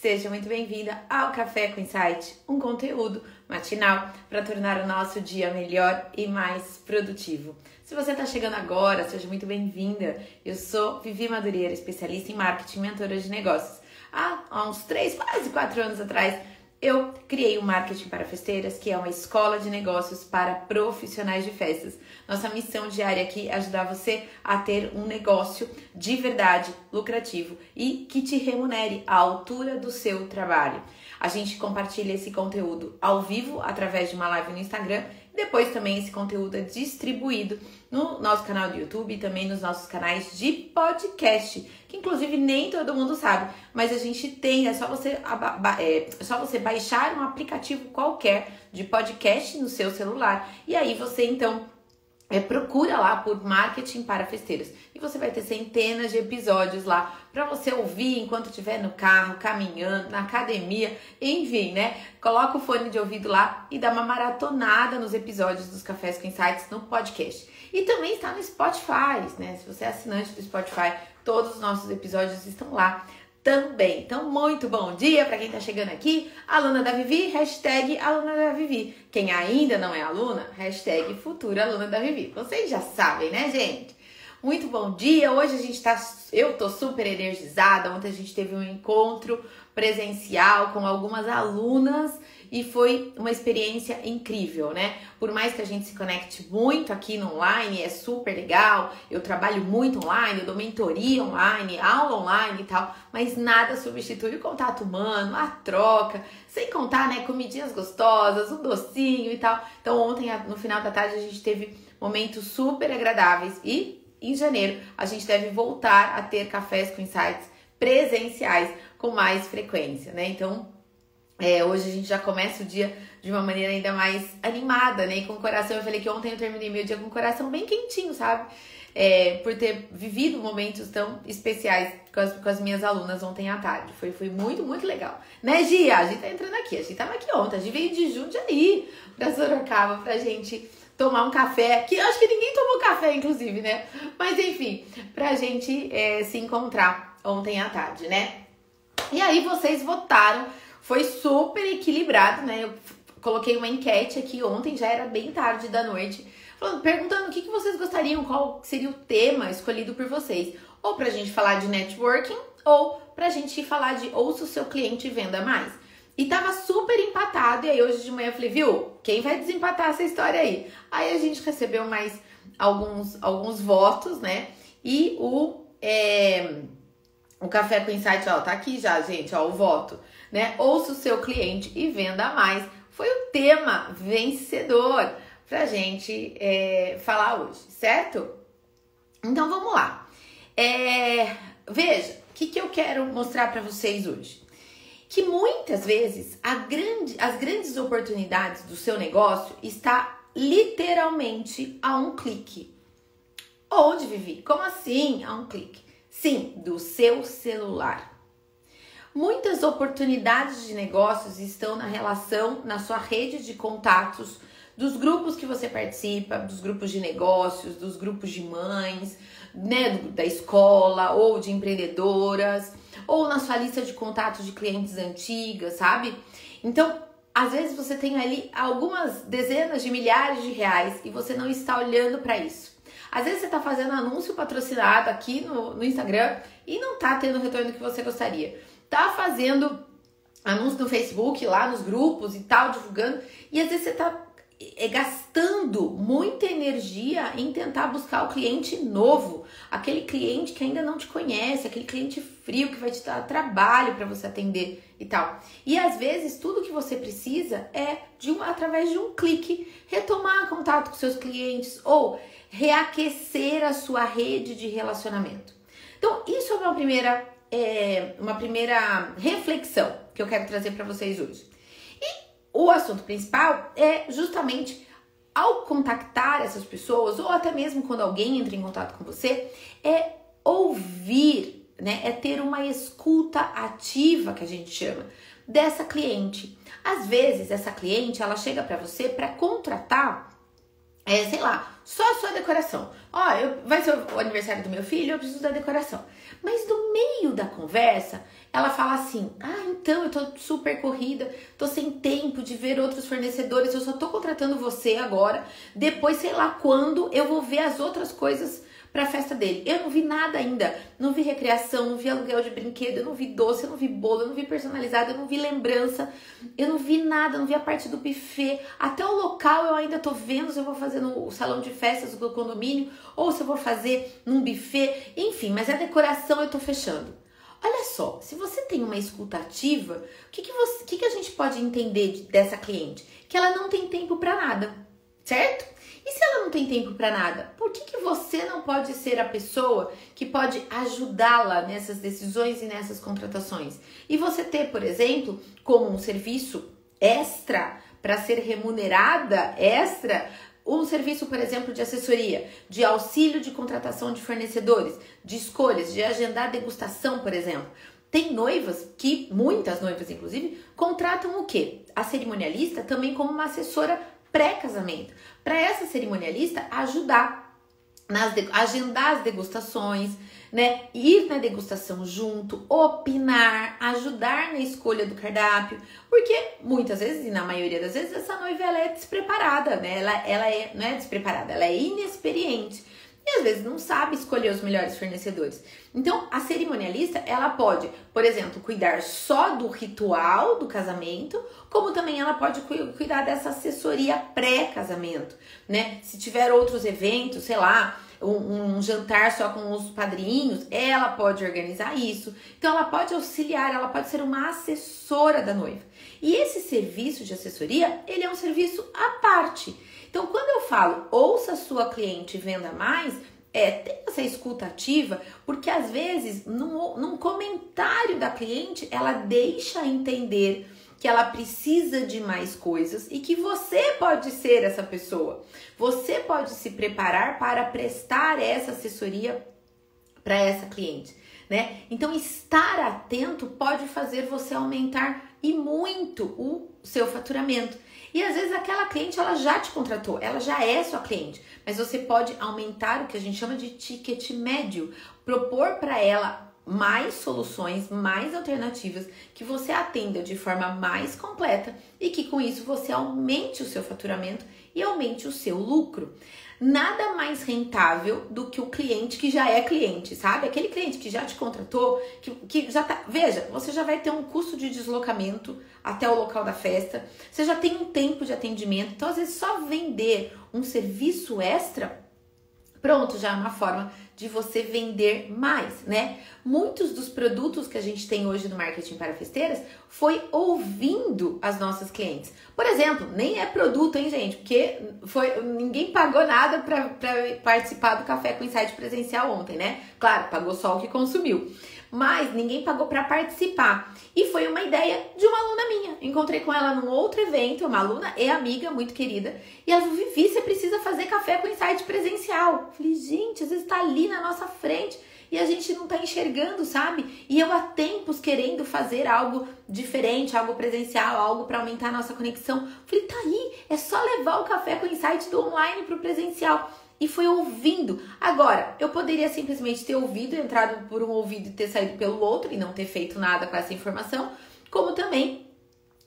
Seja muito bem-vinda ao Café com Insight, um conteúdo matinal para tornar o nosso dia melhor e mais produtivo. Se você está chegando agora, seja muito bem-vinda. Eu sou Vivi Madureira, especialista em marketing, mentora de negócios. Há, há uns 3, quase 4 anos atrás, eu criei o Marketing para Festeiras, que é uma escola de negócios para profissionais de festas. Nossa missão diária aqui é ajudar você a ter um negócio de verdade, lucrativo e que te remunere à altura do seu trabalho. A gente compartilha esse conteúdo ao vivo através de uma live no Instagram depois também esse conteúdo é distribuído no nosso canal do YouTube e também nos nossos canais de podcast, que inclusive nem todo mundo sabe, mas a gente tem, é só você, é, é só você baixar um aplicativo qualquer de podcast no seu celular e aí você então é, procura lá por marketing para festeiros e você vai ter centenas de episódios lá para você ouvir enquanto estiver no carro, caminhando, na academia, enfim, né? Coloca o fone de ouvido lá e dá uma maratonada nos episódios dos Cafés com Insights no podcast. E também está no Spotify, né? Se você é assinante do Spotify, todos os nossos episódios estão lá também. Então, muito bom dia para quem está chegando aqui. Aluna da Vivi, hashtag aluna da Vivi. Quem ainda não é aluna, hashtag futura aluna da Vivi. Vocês já sabem, né, gente? Muito bom dia. Hoje a gente tá. Eu tô super energizada. Ontem a gente teve um encontro presencial com algumas alunas e foi uma experiência incrível, né? Por mais que a gente se conecte muito aqui no online, é super legal. Eu trabalho muito online, eu dou mentoria online, aula online e tal, mas nada substitui o contato humano, a troca, sem contar, né, comidinhas gostosas, um docinho e tal. Então, ontem, no final da tarde, a gente teve momentos super agradáveis e em janeiro a gente deve voltar a ter cafés com insights presenciais com mais frequência, né? Então, é, hoje a gente já começa o dia de uma maneira ainda mais animada, né? E com o coração, eu falei que ontem eu terminei meu dia com o coração bem quentinho, sabe? É, por ter vivido momentos tão especiais com as, com as, minhas alunas ontem à tarde. Foi, foi muito, muito legal. Né, Gia? A gente tá entrando aqui. A gente tava aqui ontem. A gente veio de Jundiaí pra Sorocaba pra gente tomar um café. Que acho que ninguém tomou café, inclusive, né? Mas enfim, pra gente é, se encontrar ontem à tarde, né? E aí vocês votaram foi super equilibrado, né? Eu coloquei uma enquete aqui ontem, já era bem tarde da noite, falando, perguntando o que, que vocês gostariam, qual seria o tema escolhido por vocês. Ou pra gente falar de networking, ou pra gente falar de ouça o seu cliente e venda mais. E tava super empatado, e aí hoje de manhã eu falei, viu, quem vai desempatar essa história aí? Aí a gente recebeu mais alguns, alguns votos, né? E o, é, o Café com Insight, ó, tá aqui já, gente, ó, o voto né? Ouça o seu cliente e venda mais. Foi o tema vencedor pra gente é, falar hoje, certo? Então vamos lá. É, veja, o que, que eu quero mostrar para vocês hoje? Que muitas vezes grande, as grandes oportunidades do seu negócio está literalmente a um clique. Onde, Vivi? Como assim a um clique? Sim, do seu celular. Muitas oportunidades de negócios estão na relação, na sua rede de contatos, dos grupos que você participa, dos grupos de negócios, dos grupos de mães, né, da escola ou de empreendedoras, ou na sua lista de contatos de clientes antigas, sabe? Então, às vezes você tem ali algumas dezenas de milhares de reais e você não está olhando para isso. Às vezes você está fazendo anúncio patrocinado aqui no, no Instagram e não está tendo o retorno que você gostaria tá fazendo anúncio no Facebook, lá nos grupos e tal, divulgando, e às vezes você tá é, gastando muita energia em tentar buscar o cliente novo, aquele cliente que ainda não te conhece, aquele cliente frio que vai te dar trabalho para você atender e tal. E às vezes tudo que você precisa é de um através de um clique retomar contato com seus clientes ou reaquecer a sua rede de relacionamento. Então, isso é uma primeira é, uma primeira reflexão que eu quero trazer para vocês hoje. E o assunto principal é justamente ao contactar essas pessoas, ou até mesmo quando alguém entra em contato com você, é ouvir, né? É ter uma escuta ativa que a gente chama dessa cliente. Às vezes essa cliente ela chega para você para contratar, é, sei lá, só a sua decoração. Ó, eu, vai ser o aniversário do meu filho, eu preciso da decoração. Mas no meio da conversa, ela fala assim: Ah, então eu tô super corrida, tô sem tempo de ver outros fornecedores, eu só tô contratando você agora. Depois, sei lá quando, eu vou ver as outras coisas para a festa dele. Eu não vi nada ainda. Não vi recreação, não vi aluguel de brinquedo, eu não vi doce, eu não vi bolo, eu não vi personalizado, eu não vi lembrança, eu não vi nada, não vi a parte do buffet. Até o local eu ainda tô vendo se eu vou fazer no salão de festas do condomínio ou se eu vou fazer num buffet. Enfim, mas a decoração eu tô fechando. Olha só, se você tem uma escutativa, o que, que, você, que, que a gente pode entender dessa cliente? Que ela não tem tempo para nada, certo? E se ela não tem tempo para nada, por que, que você não pode ser a pessoa que pode ajudá-la nessas decisões e nessas contratações? E você ter, por exemplo, como um serviço extra para ser remunerada extra um serviço, por exemplo, de assessoria, de auxílio de contratação de fornecedores, de escolhas, de agendar degustação, por exemplo. Tem noivas que, muitas noivas inclusive, contratam o quê? A cerimonialista também como uma assessora pré-casamento, para essa cerimonialista ajudar nas agendar as degustações, né? Ir na degustação junto, opinar, ajudar na escolha do cardápio, porque muitas vezes e na maioria das vezes essa noiva ela é despreparada, né? Ela, ela é não é despreparada, ela é inexperiente e às vezes não sabe escolher os melhores fornecedores. Então, a cerimonialista, ela pode, por exemplo, cuidar só do ritual do casamento, como também ela pode cuidar dessa assessoria pré-casamento, né? Se tiver outros eventos, sei lá, um, um, jantar só com os padrinhos, ela pode organizar isso. Então, ela pode auxiliar, ela pode ser uma assessora da noiva. E esse serviço de assessoria, ele é um serviço à parte. Então, quando eu falo ouça a sua cliente e venda mais, é, tem essa escuta ativa, porque às vezes, num, num comentário da cliente, ela deixa entender que ela precisa de mais coisas e que você pode ser essa pessoa. Você pode se preparar para prestar essa assessoria para essa cliente, né? Então estar atento pode fazer você aumentar e muito o seu faturamento. E às vezes aquela cliente ela já te contratou, ela já é sua cliente, mas você pode aumentar o que a gente chama de ticket médio, propor para ela mais soluções, mais alternativas que você atenda de forma mais completa e que com isso você aumente o seu faturamento e aumente o seu lucro nada mais rentável do que o cliente que já é cliente, sabe? Aquele cliente que já te contratou, que, que já tá. Veja, você já vai ter um custo de deslocamento até o local da festa, você já tem um tempo de atendimento, então às vezes só vender um serviço extra Pronto, já é uma forma de você vender mais, né? Muitos dos produtos que a gente tem hoje no marketing para festeiras foi ouvindo as nossas clientes. Por exemplo, nem é produto, hein, gente? Porque foi, ninguém pagou nada para participar do Café com Insight presencial ontem, né? Claro, pagou só o que consumiu mas ninguém pagou para participar. E foi uma ideia de uma aluna minha. Encontrei com ela num outro evento, uma aluna e amiga muito querida, e ela falou: Vivi, você precisa fazer café com insight presencial. falei, gente, às vezes tá ali na nossa frente e a gente não tá enxergando, sabe? E eu há tempos querendo fazer algo diferente, algo presencial, algo para aumentar a nossa conexão. Falei, tá aí, é só levar o café com insight do online pro presencial e foi ouvindo. Agora, eu poderia simplesmente ter ouvido, entrado por um ouvido e ter saído pelo outro e não ter feito nada com essa informação, como também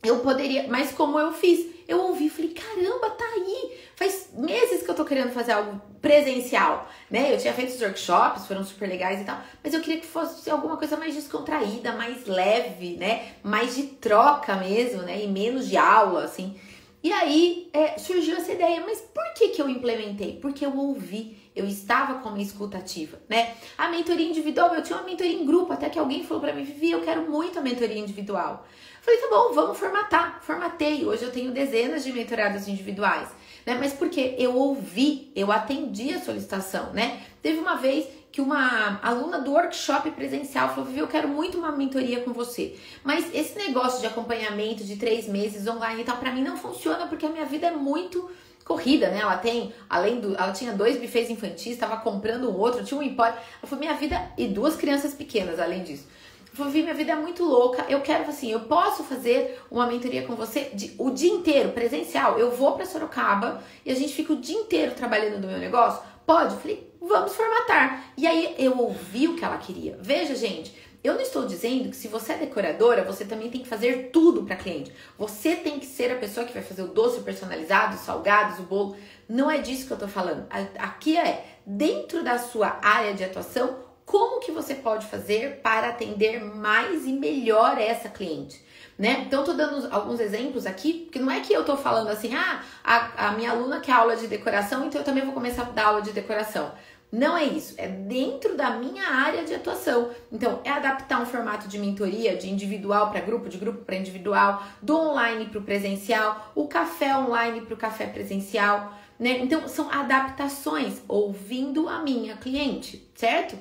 eu poderia, mas como eu fiz, eu ouvi, falei, caramba, tá aí. Faz meses que eu tô querendo fazer algo presencial, né? Eu tinha feito os workshops, foram super legais e tal, mas eu queria que fosse alguma coisa mais descontraída, mais leve, né? Mais de troca mesmo, né? E menos de aula, assim. E aí é, surgiu essa ideia, mas por que, que eu implementei? Porque eu ouvi, eu estava com uma escutativa, né? A mentoria individual, eu tinha uma mentoria em grupo, até que alguém falou para mim, Vivi, eu quero muito a mentoria individual. Falei, tá bom, vamos formatar. Formatei. Hoje eu tenho dezenas de mentoradas individuais, né? Mas porque eu ouvi, eu atendi a solicitação, né? Teve uma vez que uma aluna do workshop presencial falou: Vivi, eu quero muito uma mentoria com você. Mas esse negócio de acompanhamento de três meses online e tal, pra mim não funciona porque a minha vida é muito corrida, né? Ela tem, além do. Ela tinha dois bufês infantis, estava comprando um outro, tinha um empório. Ela falou: minha vida. E duas crianças pequenas, além disso. Vivi, minha vida é muito louca. Eu quero, assim, eu posso fazer uma mentoria com você de, o dia inteiro, presencial. Eu vou para Sorocaba e a gente fica o dia inteiro trabalhando no meu negócio. Pode? Eu falei, vamos formatar. E aí eu ouvi o que ela queria. Veja, gente, eu não estou dizendo que se você é decoradora, você também tem que fazer tudo para cliente. Você tem que ser a pessoa que vai fazer o doce personalizado, os salgados, o bolo. Não é disso que eu tô falando. Aqui é dentro da sua área de atuação, como que você pode fazer para atender mais e melhor essa cliente? Né? Então, eu tô dando alguns exemplos aqui, porque não é que eu tô falando assim, ah, a, a minha aluna quer aula de decoração, então eu também vou começar a dar aula de decoração. Não é isso, é dentro da minha área de atuação. Então, é adaptar um formato de mentoria de individual para grupo, de grupo para individual, do online para o presencial, o café online para o café presencial, né? Então, são adaptações, ouvindo a minha cliente, certo?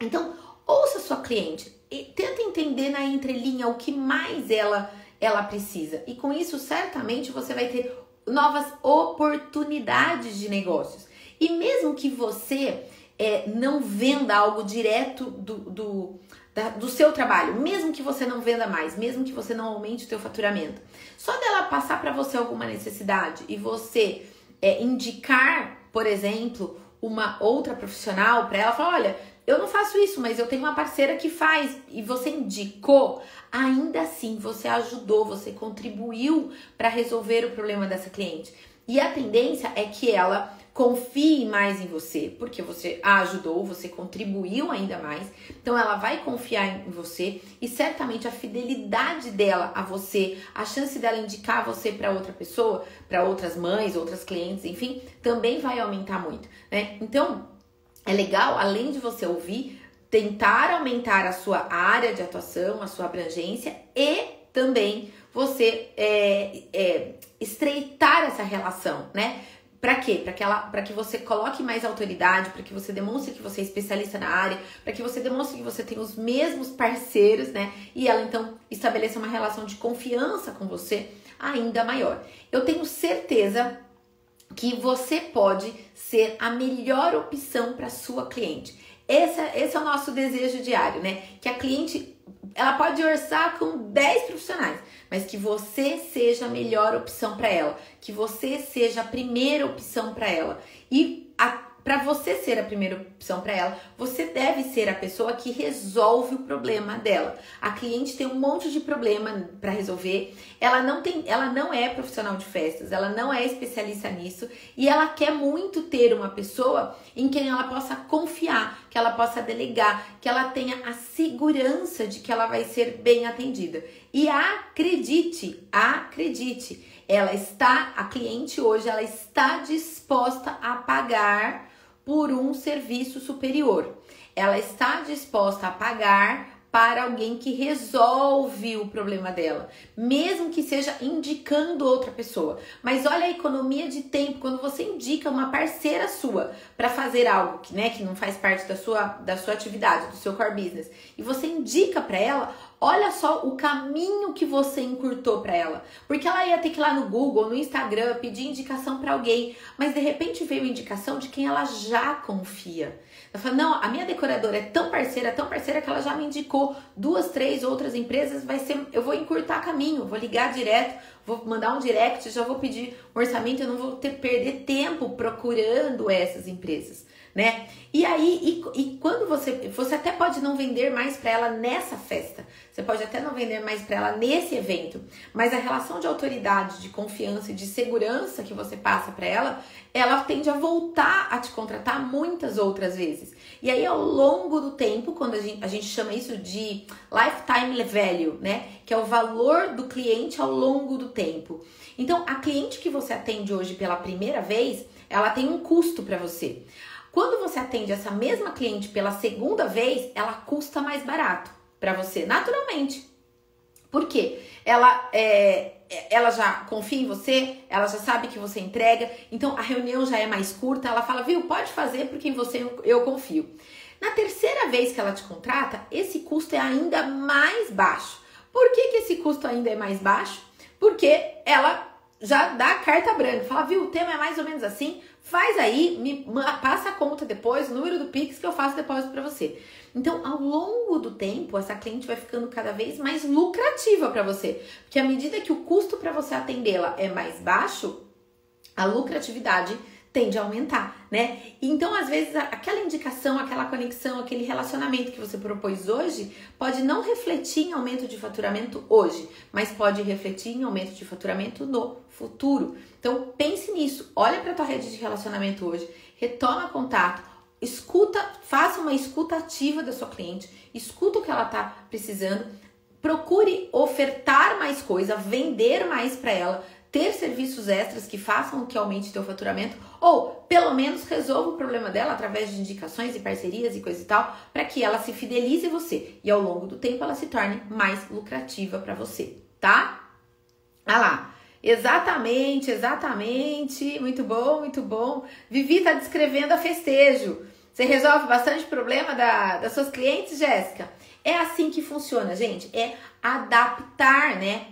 Então, ouça sua cliente e tenta entender na entrelinha o que mais ela ela precisa. E com isso, certamente você vai ter novas oportunidades de negócios. E mesmo que você é, não venda algo direto do, do, da, do seu trabalho, mesmo que você não venda mais, mesmo que você não aumente o seu faturamento, só dela passar para você alguma necessidade e você é, indicar, por exemplo, uma outra profissional para ela, falar, olha, eu não faço isso, mas eu tenho uma parceira que faz e você indicou, ainda assim você ajudou, você contribuiu para resolver o problema dessa cliente. E a tendência é que ela confie mais em você, porque você a ajudou, você contribuiu ainda mais. Então ela vai confiar em você e certamente a fidelidade dela a você, a chance dela indicar você para outra pessoa, para outras mães, outras clientes, enfim, também vai aumentar muito, né? Então, é legal, além de você ouvir, tentar aumentar a sua área de atuação, a sua abrangência e também você é, é, estreitar essa relação, né? Para quê? Para que, ela, que você coloque mais autoridade, para que você demonstre que você é especialista na área, para que você demonstre que você tem os mesmos parceiros, né? E ela então estabeleça uma relação de confiança com você ainda maior. Eu tenho certeza que você pode ser a melhor opção para sua cliente. Esse, é, esse é o nosso desejo diário, né? Que a cliente ela pode orçar com 10 profissionais, mas que você seja a melhor opção para ela, que você seja a primeira opção para ela. E para você ser a primeira opção para ela, você deve ser a pessoa que resolve o problema dela. A cliente tem um monte de problema para resolver. Ela não tem, ela não é profissional de festas, ela não é especialista nisso e ela quer muito ter uma pessoa em quem ela possa confiar, que ela possa delegar, que ela tenha a segurança de que ela vai ser bem atendida. E acredite, acredite, ela está, a cliente hoje, ela está disposta a pagar por um serviço superior. Ela está disposta a pagar para alguém que resolve o problema dela, mesmo que seja indicando outra pessoa. Mas olha a economia de tempo quando você indica uma parceira sua para fazer algo que, né, que não faz parte da sua, da sua atividade, do seu core business, e você indica para ela, Olha só o caminho que você encurtou para ela. Porque ela ia ter que ir lá no Google, no Instagram, pedir indicação para alguém, mas de repente veio indicação de quem ela já confia. Ela fala: "Não, a minha decoradora é tão parceira, tão parceira que ela já me indicou duas, três outras empresas, vai ser, eu vou encurtar caminho, vou ligar direto, vou mandar um direct, já vou pedir um orçamento, eu não vou ter perder tempo procurando essas empresas." Né? E aí, e, e quando você, você até pode não vender mais para ela nessa festa, você pode até não vender mais para ela nesse evento, mas a relação de autoridade, de confiança e de segurança que você passa para ela, ela tende a voltar a te contratar muitas outras vezes. E aí, ao longo do tempo, quando a gente, a gente chama isso de lifetime value, né? Que é o valor do cliente ao longo do tempo. Então, a cliente que você atende hoje pela primeira vez, ela tem um custo para você. Quando você atende essa mesma cliente pela segunda vez, ela custa mais barato para você, naturalmente. Por quê? Ela, é, ela já confia em você, ela já sabe que você entrega, então a reunião já é mais curta. Ela fala, viu, pode fazer porque em você eu, eu confio. Na terceira vez que ela te contrata, esse custo é ainda mais baixo. Por que, que esse custo ainda é mais baixo? Porque ela já dá carta branca, fala, viu, o tema é mais ou menos assim, faz aí, me passa a conta depois, o número do Pix que eu faço depósito para você. Então, ao longo do tempo, essa cliente vai ficando cada vez mais lucrativa para você, porque à medida que o custo para você atendê-la é mais baixo, a lucratividade tende a aumentar, né? Então, às vezes, aquela indicação, aquela conexão, aquele relacionamento que você propôs hoje pode não refletir em aumento de faturamento hoje, mas pode refletir em aumento de faturamento no futuro. Então, pense nisso, olha para a tua rede de relacionamento hoje, retoma contato, escuta, faça uma escuta ativa da sua cliente, escuta o que ela está precisando, procure ofertar mais coisa, vender mais para ela, ter serviços extras que façam que aumente teu faturamento ou pelo menos resolva o problema dela através de indicações e parcerias e coisa e tal, para que ela se fidelize você e ao longo do tempo ela se torne mais lucrativa para você, tá? Ah lá. Exatamente, exatamente. Muito bom, muito bom. Vivi tá descrevendo a festejo. Você resolve bastante problema da, das suas clientes, Jéssica? É assim que funciona, gente. É adaptar, né?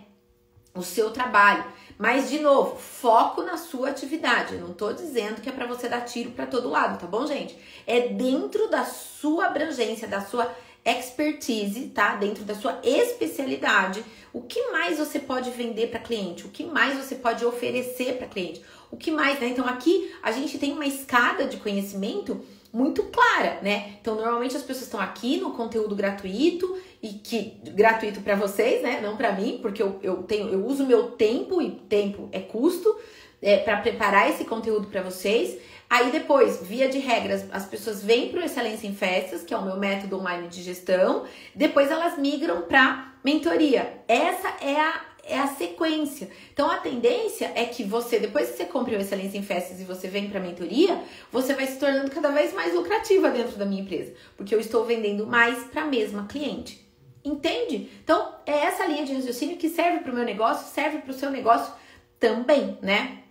O seu trabalho. Mas, de novo, foco na sua atividade. Eu não tô dizendo que é para você dar tiro para todo lado, tá bom, gente? É dentro da sua abrangência, da sua expertise, tá? Dentro da sua especialidade, o que mais você pode vender para cliente? O que mais você pode oferecer para cliente? O que mais, né? Então aqui a gente tem uma escada de conhecimento muito clara, né? Então, normalmente as pessoas estão aqui no conteúdo gratuito e que gratuito para vocês, né? Não para mim, porque eu, eu tenho eu uso meu tempo e tempo é custo é, para preparar esse conteúdo para vocês. Aí depois, via de regras, as pessoas vêm para o Excelência em Festas, que é o meu método online de gestão. Depois elas migram para mentoria. Essa é a é a sequência. Então a tendência é que você, depois que você compre o Excelência em Festas e você vem para a mentoria, você vai se tornando cada vez mais lucrativa dentro da minha empresa, porque eu estou vendendo mais para a mesma cliente. Entende? Então é essa linha de raciocínio que serve para o meu negócio, serve para o seu negócio também, né?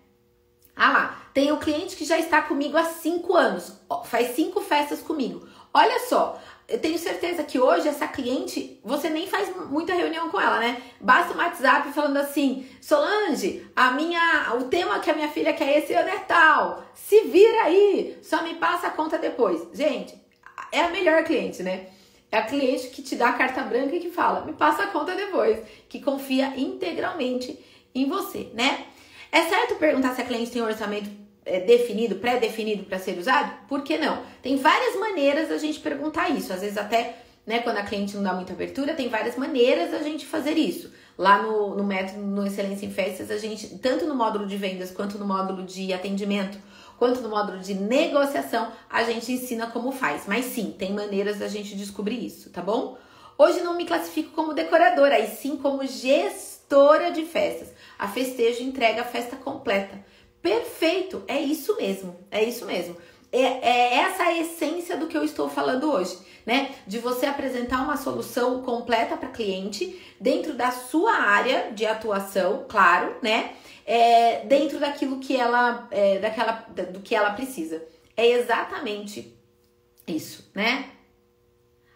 Ah lá, tem o cliente que já está comigo há cinco anos, faz cinco festas comigo. Olha só, eu tenho certeza que hoje essa cliente, você nem faz muita reunião com ela, né? Basta um WhatsApp falando assim: Solange, a minha, o tema que a minha filha quer esse ano é tal. Se vira aí, só me passa a conta depois. Gente, é a melhor cliente, né? É a cliente que te dá a carta branca e que fala: me passa a conta depois, que confia integralmente em você, né? É certo perguntar se a cliente tem um orçamento é, definido, pré-definido para ser usado? Por que não? Tem várias maneiras da gente perguntar isso. Às vezes até, né, quando a cliente não dá muita abertura, tem várias maneiras da gente fazer isso. Lá no, no método, no Excelência em Festas, a gente, tanto no módulo de vendas, quanto no módulo de atendimento, quanto no módulo de negociação, a gente ensina como faz. Mas sim, tem maneiras da gente descobrir isso, tá bom? Hoje não me classifico como decoradora, e sim como gestora de festas. A festejo entrega a festa completa. Perfeito, é isso mesmo, é isso mesmo. É, é, essa a essência do que eu estou falando hoje, né? De você apresentar uma solução completa para cliente dentro da sua área de atuação, claro, né? É, dentro daquilo que ela, é, daquela, do que ela precisa. É exatamente isso, né?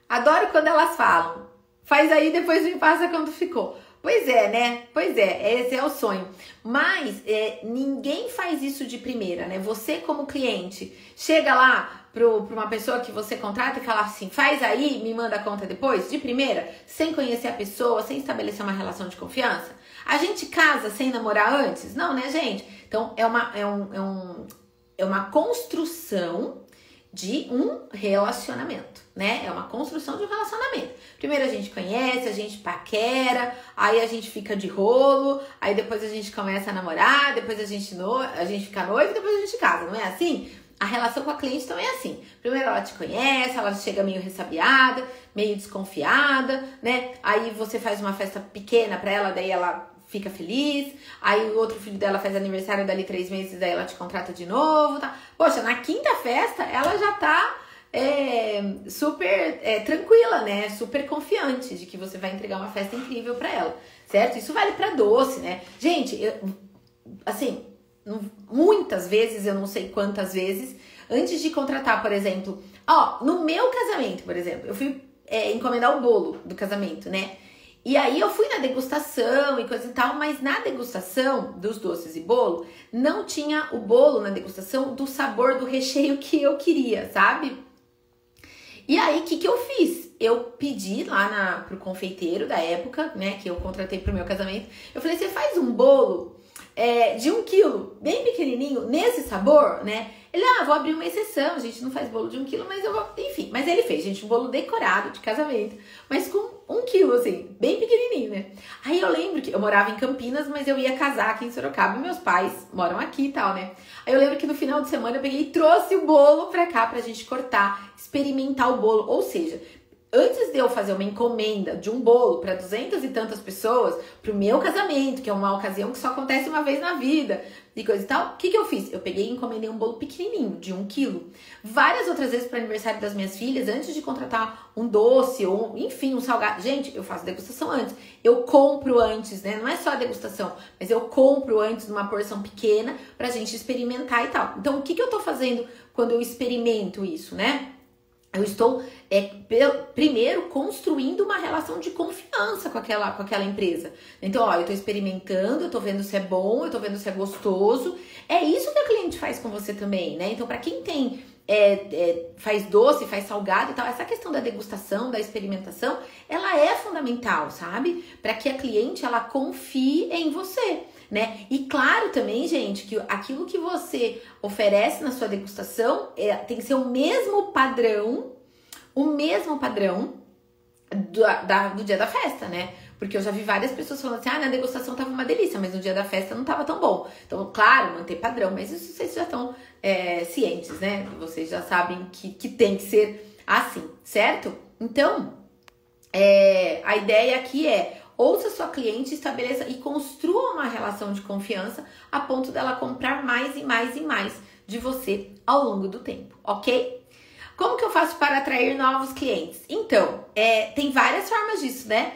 Adoro quando elas falam. Faz aí, depois me passa quando ficou. Pois é, né? Pois é, esse é o sonho. Mas é, ninguém faz isso de primeira, né? Você, como cliente, chega lá para uma pessoa que você contrata e fala assim: faz aí, me manda a conta depois, de primeira, sem conhecer a pessoa, sem estabelecer uma relação de confiança. A gente casa sem namorar antes? Não, né, gente? Então é uma, é um, é um, é uma construção de um relacionamento, né? É uma construção de um relacionamento. Primeiro a gente conhece, a gente paquera, aí a gente fica de rolo, aí depois a gente começa a namorar, depois a gente, no, a gente fica noivo, depois a gente casa, não é assim? A relação com a cliente também é assim. Primeiro ela te conhece, ela chega meio ressabiada, meio desconfiada, né? Aí você faz uma festa pequena para ela, daí ela fica feliz. Aí o outro filho dela faz aniversário dali três meses, daí ela te contrata de novo, tá? Poxa, na quinta festa ela já tá é, super é, tranquila, né? Super confiante de que você vai entregar uma festa incrível para ela, certo? Isso vale para doce, né? Gente, eu, assim, muitas vezes, eu não sei quantas vezes, antes de contratar, por exemplo, ó, no meu casamento, por exemplo, eu fui é, encomendar o bolo do casamento, né? E aí eu fui na degustação e coisa e tal, mas na degustação dos doces e bolo, não tinha o bolo na degustação do sabor do recheio que eu queria, sabe? E aí, o que, que eu fiz? Eu pedi lá na, pro confeiteiro da época, né, que eu contratei pro meu casamento. Eu falei, você faz um bolo é, de um quilo, bem pequenininho, nesse sabor, né? Ele, ah, vou abrir uma exceção, gente não faz bolo de um quilo, mas eu vou. Enfim, mas ele fez, gente, um bolo decorado de casamento, mas com um quilo, assim, bem pequenininho, né? Aí eu lembro que eu morava em Campinas, mas eu ia casar aqui em Sorocaba meus pais moram aqui e tal, né? Aí eu lembro que no final de semana eu peguei e trouxe o bolo pra cá pra gente cortar, experimentar o bolo. Ou seja, antes de eu fazer uma encomenda de um bolo para duzentas e tantas pessoas, pro meu casamento, que é uma ocasião que só acontece uma vez na vida, e coisa e tal, o que, que eu fiz? Eu peguei e encomendei um bolo pequenininho, de um quilo. Várias outras vezes para aniversário das minhas filhas, antes de contratar um doce ou, enfim, um salgado. Gente, eu faço degustação antes. Eu compro antes, né? Não é só a degustação, mas eu compro antes uma porção pequena pra gente experimentar e tal. Então, o que, que eu tô fazendo quando eu experimento isso, né? Eu estou é, primeiro construindo uma relação de confiança com aquela, com aquela empresa. Então, ó, eu estou experimentando, eu estou vendo se é bom, eu estou vendo se é gostoso. É isso que a cliente faz com você também, né? Então, para quem tem é, é, faz doce, faz salgado e tal, essa questão da degustação, da experimentação, ela é fundamental, sabe? Para que a cliente ela confie em você. Né? E claro também, gente, que aquilo que você oferece na sua degustação é, tem que ser o mesmo padrão, o mesmo padrão do, da, do dia da festa, né? Porque eu já vi várias pessoas falando assim: ah, na degustação tava uma delícia, mas no dia da festa não tava tão bom. Então, claro, manter padrão, mas isso vocês já estão é, cientes, né? Vocês já sabem que, que tem que ser assim, certo? Então, é, a ideia aqui é ouça sua cliente, estabeleça e construa uma relação de confiança a ponto dela comprar mais e mais e mais de você ao longo do tempo, ok? Como que eu faço para atrair novos clientes? Então, é, tem várias formas disso, né?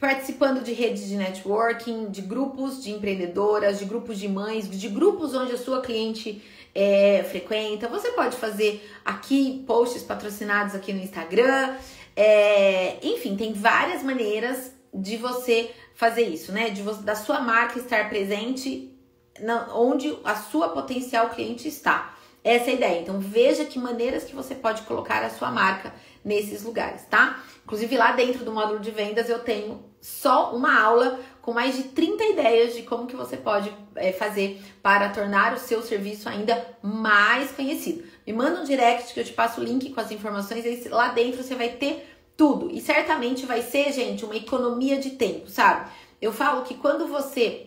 participando de redes de networking, de grupos de empreendedoras, de grupos de mães, de grupos onde a sua cliente é, frequenta. Você pode fazer aqui posts patrocinados aqui no Instagram. É, enfim, tem várias maneiras de você fazer isso, né? De você, da sua marca estar presente na, onde a sua potencial cliente está. Essa é a ideia. Então veja que maneiras que você pode colocar a sua marca nesses lugares, tá? Inclusive lá dentro do módulo de vendas eu tenho só uma aula com mais de 30 ideias de como que você pode é, fazer para tornar o seu serviço ainda mais conhecido. Me manda um direct que eu te passo o link com as informações lá dentro você vai ter tudo. E certamente vai ser, gente, uma economia de tempo, sabe? Eu falo que quando você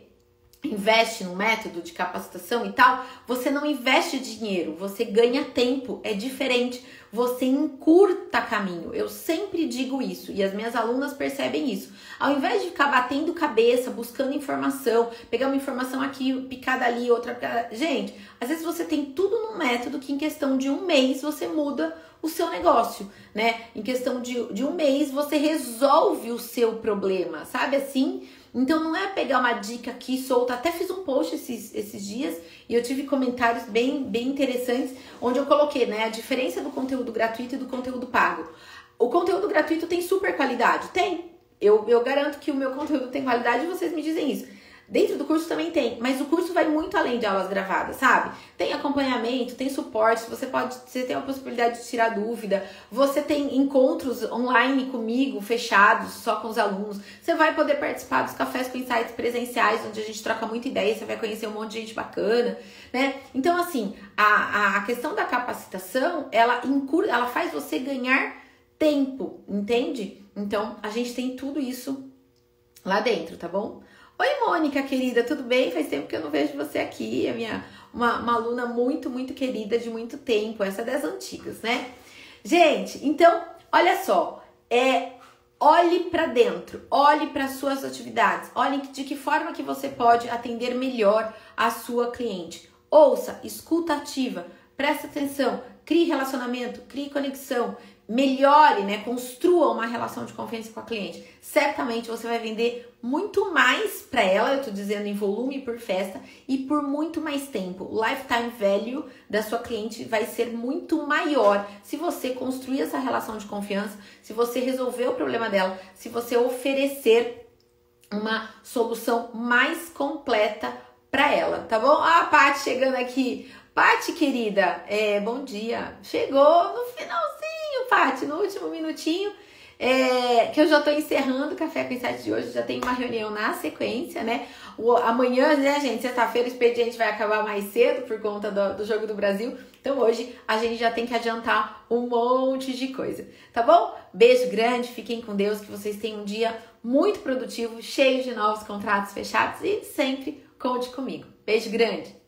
investe no método de capacitação e tal, você não investe dinheiro, você ganha tempo, é diferente, você encurta caminho. Eu sempre digo isso e as minhas alunas percebem isso. Ao invés de ficar batendo cabeça, buscando informação, pegar uma informação aqui, picada ali, outra picada... Gente, às vezes você tem tudo num método que em questão de um mês você muda o seu negócio, né? Em questão de, de um mês você resolve o seu problema, sabe assim? Então não é pegar uma dica aqui solta. Até fiz um post esses, esses dias e eu tive comentários bem, bem interessantes onde eu coloquei né, a diferença do conteúdo gratuito e do conteúdo pago. O conteúdo gratuito tem super qualidade? Tem. Eu, eu garanto que o meu conteúdo tem qualidade e vocês me dizem isso. Dentro do curso também tem, mas o curso vai muito além de aulas gravadas, sabe? Tem acompanhamento, tem suporte, você pode, você tem a possibilidade de tirar dúvida, você tem encontros online comigo, fechados, só com os alunos. Você vai poder participar dos cafés com insights presenciais, onde a gente troca muita ideia, você vai conhecer um monte de gente bacana, né? Então, assim, a, a questão da capacitação, ela, incur, ela faz você ganhar tempo, entende? Então, a gente tem tudo isso lá dentro, tá bom? Oi, Mônica, querida, tudo bem? Faz tempo que eu não vejo você aqui. É minha, uma, uma aluna muito, muito querida de muito tempo, essa é das antigas, né? Gente, então, olha só, é olhe para dentro, olhe para suas atividades, olhe de que forma que você pode atender melhor a sua cliente. Ouça, escuta ativa, presta atenção, crie relacionamento, crie conexão, melhore, né, construa uma relação de confiança com a cliente, certamente você vai vender muito mais para ela, eu tô dizendo em volume por festa e por muito mais tempo. O lifetime value da sua cliente vai ser muito maior se você construir essa relação de confiança, se você resolver o problema dela, se você oferecer uma solução mais completa para ela, tá bom? Ah, a Paty chegando aqui. Paty, querida, é, bom dia. Chegou no finalzinho, Paty, no último minutinho. É, que eu já tô encerrando o Café com Insight de hoje, já tem uma reunião na sequência, né? O, amanhã, né, gente, sexta-feira, o expediente vai acabar mais cedo por conta do, do Jogo do Brasil. Então hoje a gente já tem que adiantar um monte de coisa, tá bom? Beijo grande, fiquem com Deus, que vocês tenham um dia muito produtivo, cheio de novos contratos fechados e sempre conte comigo. Beijo grande!